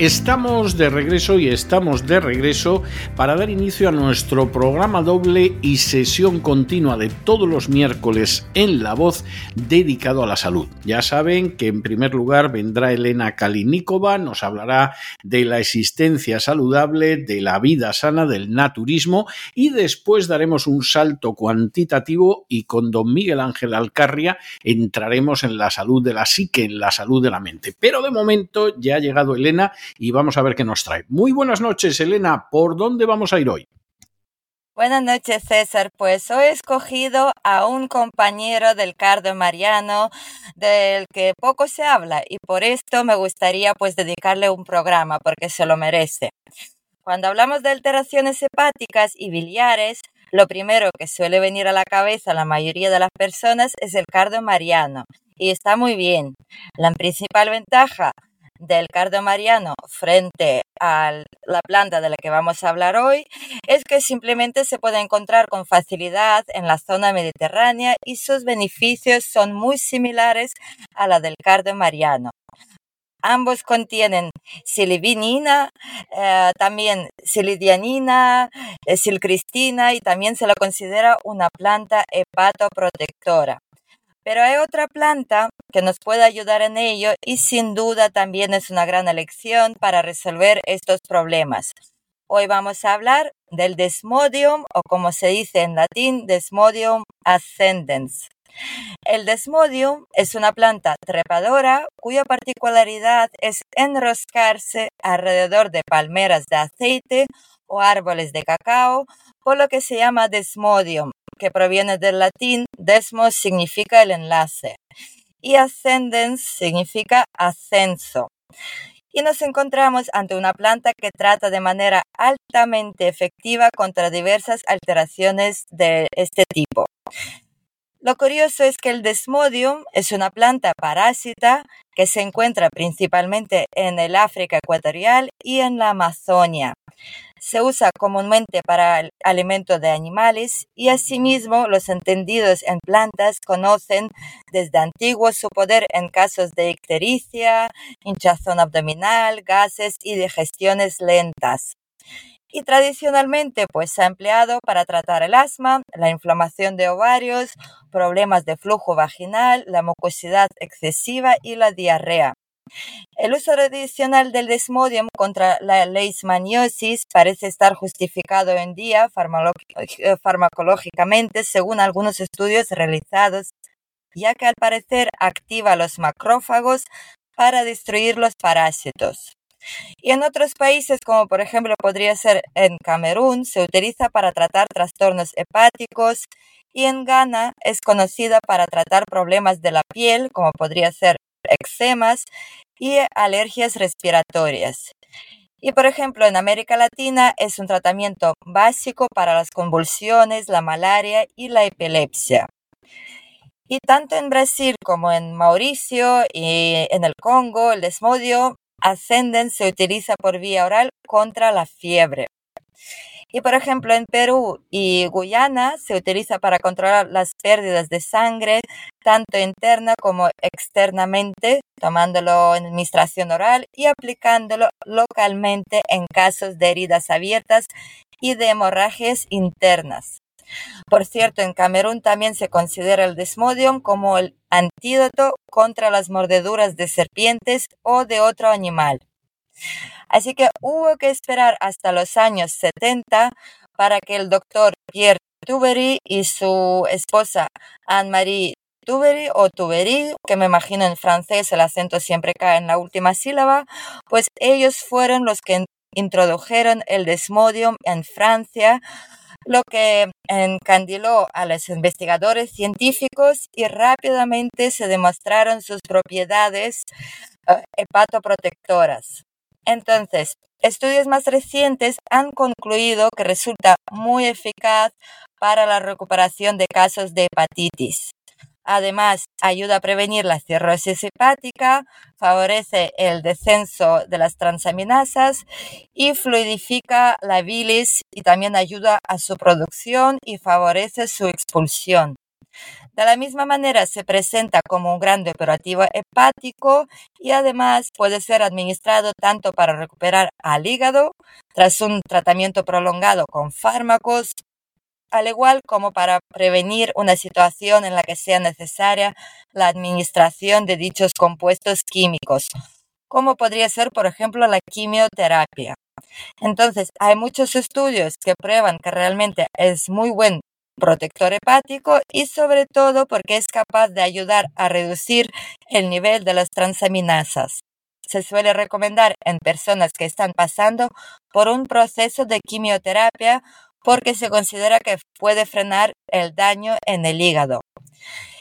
Estamos de regreso y estamos de regreso para dar inicio a nuestro programa doble y sesión continua de todos los miércoles en La Voz dedicado a la salud. Ya saben que en primer lugar vendrá Elena Kalinikova, nos hablará de la existencia saludable, de la vida sana, del naturismo y después daremos un salto cuantitativo y con don Miguel Ángel Alcarria entraremos en la salud de la psique, en la salud de la mente. Pero de momento ya ha llegado Elena y vamos a ver qué nos trae. Muy buenas noches, Elena. ¿Por dónde vamos a ir hoy? Buenas noches, César. Pues hoy he escogido a un compañero del cardio mariano del que poco se habla y por esto me gustaría pues dedicarle un programa porque se lo merece. Cuando hablamos de alteraciones hepáticas y biliares, lo primero que suele venir a la cabeza a la mayoría de las personas es el cardio mariano y está muy bien. La principal ventaja del cardo mariano frente a la planta de la que vamos a hablar hoy es que simplemente se puede encontrar con facilidad en la zona mediterránea y sus beneficios son muy similares a la del cardo mariano. Ambos contienen silibinina, eh, también silidianina, eh, silcristina y también se la considera una planta hepatoprotectora. Pero hay otra planta que nos puede ayudar en ello y sin duda también es una gran elección para resolver estos problemas. Hoy vamos a hablar del Desmodium o como se dice en latín, Desmodium ascendens. El Desmodium es una planta trepadora cuya particularidad es enroscarse alrededor de palmeras de aceite o árboles de cacao, por lo que se llama Desmodium, que proviene del latín desmos significa el enlace y ascendens significa ascenso. Y nos encontramos ante una planta que trata de manera altamente efectiva contra diversas alteraciones de este tipo. Lo curioso es que el desmodium es una planta parásita que se encuentra principalmente en el África ecuatorial y en la Amazonia. Se usa comúnmente para alimento de animales y asimismo los entendidos en plantas conocen desde antiguo su poder en casos de ictericia, hinchazón abdominal, gases y digestiones lentas y tradicionalmente pues se ha empleado para tratar el asma, la inflamación de ovarios, problemas de flujo vaginal, la mucosidad excesiva y la diarrea. El uso tradicional del desmodium contra la leishmaniosis parece estar justificado hoy en día eh, farmacológicamente según algunos estudios realizados, ya que al parecer activa los macrófagos para destruir los parásitos. Y en otros países, como por ejemplo podría ser en Camerún, se utiliza para tratar trastornos hepáticos y en Ghana es conocida para tratar problemas de la piel, como podría ser eczemas y alergias respiratorias. Y por ejemplo, en América Latina es un tratamiento básico para las convulsiones, la malaria y la epilepsia. Y tanto en Brasil como en Mauricio y en el Congo, el desmodio Ascenden se utiliza por vía oral contra la fiebre. Y por ejemplo, en Perú y Guyana se utiliza para controlar las pérdidas de sangre, tanto interna como externamente, tomándolo en administración oral y aplicándolo localmente en casos de heridas abiertas y de hemorragias internas. Por cierto, en Camerún también se considera el desmodium como el antídoto contra las mordeduras de serpientes o de otro animal. Así que hubo que esperar hasta los años 70 para que el doctor Pierre Tubery y su esposa Anne-Marie Tubery o Tubery, que me imagino en francés el acento siempre cae en la última sílaba, pues ellos fueron los que introdujeron el desmodium en Francia, lo que encandiló a los investigadores científicos y rápidamente se demostraron sus propiedades eh, hepatoprotectoras. Entonces, estudios más recientes han concluido que resulta muy eficaz para la recuperación de casos de hepatitis. Además, ayuda a prevenir la cirrosis hepática, favorece el descenso de las transaminasas y fluidifica la bilis y también ayuda a su producción y favorece su expulsión. De la misma manera se presenta como un gran depurativo hepático y además puede ser administrado tanto para recuperar al hígado tras un tratamiento prolongado con fármacos al igual como para prevenir una situación en la que sea necesaria la administración de dichos compuestos químicos, como podría ser, por ejemplo, la quimioterapia. Entonces, hay muchos estudios que prueban que realmente es muy buen protector hepático y sobre todo porque es capaz de ayudar a reducir el nivel de las transaminasas. Se suele recomendar en personas que están pasando por un proceso de quimioterapia porque se considera que puede frenar el daño en el hígado.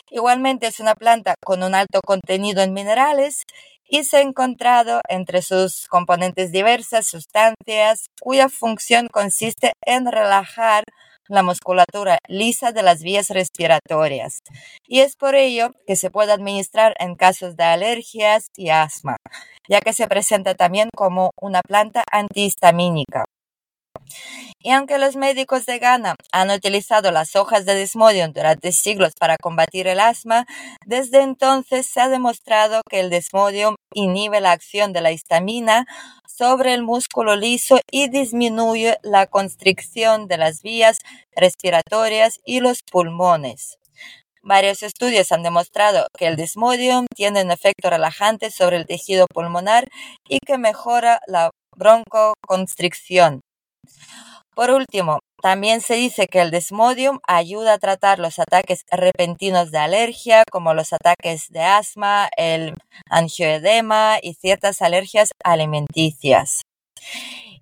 Igualmente es una planta con un alto contenido en minerales y se ha encontrado entre sus componentes diversas sustancias cuya función consiste en relajar la musculatura lisa de las vías respiratorias. Y es por ello que se puede administrar en casos de alergias y asma, ya que se presenta también como una planta antihistamínica. Y aunque los médicos de Ghana han utilizado las hojas de Desmodium durante siglos para combatir el asma, desde entonces se ha demostrado que el Desmodium inhibe la acción de la histamina sobre el músculo liso y disminuye la constricción de las vías respiratorias y los pulmones. Varios estudios han demostrado que el Desmodium tiene un efecto relajante sobre el tejido pulmonar y que mejora la broncoconstricción. Por último, también se dice que el desmodium ayuda a tratar los ataques repentinos de alergia, como los ataques de asma, el angioedema y ciertas alergias alimenticias.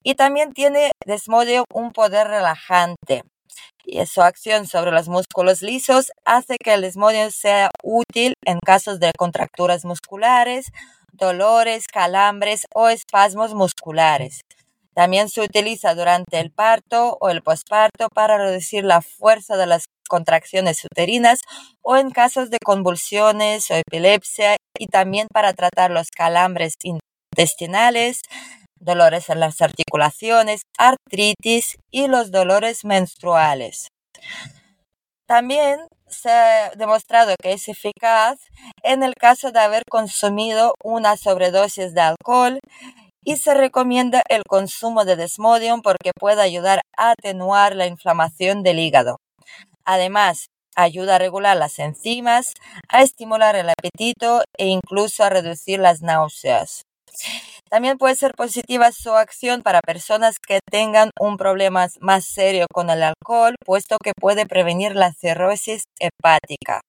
Y también tiene desmodium un poder relajante. Y su acción sobre los músculos lisos hace que el desmodium sea útil en casos de contracturas musculares, dolores, calambres o espasmos musculares. También se utiliza durante el parto o el posparto para reducir la fuerza de las contracciones uterinas o en casos de convulsiones o epilepsia y también para tratar los calambres intestinales, dolores en las articulaciones, artritis y los dolores menstruales. También se ha demostrado que es eficaz en el caso de haber consumido una sobredosis de alcohol y se recomienda el consumo de desmodium porque puede ayudar a atenuar la inflamación del hígado. Además, ayuda a regular las enzimas, a estimular el apetito e incluso a reducir las náuseas. También puede ser positiva su acción para personas que tengan un problema más serio con el alcohol, puesto que puede prevenir la cirrosis hepática.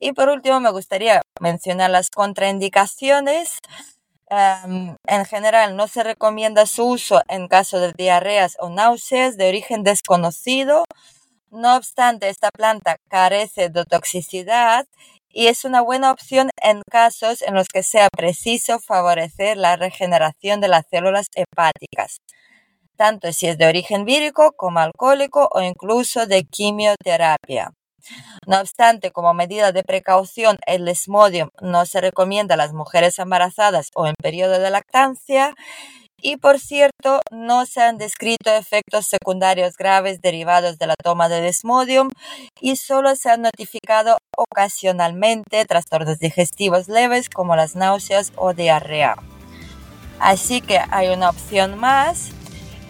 Y por último, me gustaría mencionar las contraindicaciones en general, no se recomienda su uso en caso de diarreas o náuseas de origen desconocido. No obstante, esta planta carece de toxicidad y es una buena opción en casos en los que sea preciso favorecer la regeneración de las células hepáticas, tanto si es de origen vírico como alcohólico o incluso de quimioterapia. No obstante, como medida de precaución, el desmodium no se recomienda a las mujeres embarazadas o en periodo de lactancia. Y por cierto, no se han descrito efectos secundarios graves derivados de la toma de desmodium y solo se han notificado ocasionalmente trastornos digestivos leves como las náuseas o diarrea. Así que hay una opción más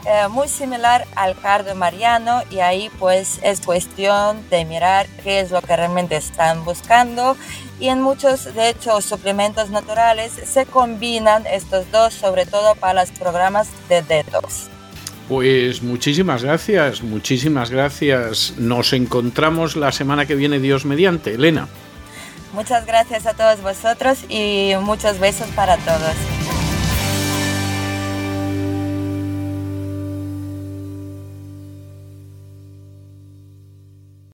eh, muy similar al cardio mariano y ahí pues es cuestión de mirar qué es lo que realmente están buscando y en muchos de hecho suplementos naturales se combinan estos dos sobre todo para los programas de detox. Pues muchísimas gracias, muchísimas gracias. Nos encontramos la semana que viene, Dios mediante. Elena. Muchas gracias a todos vosotros y muchos besos para todos.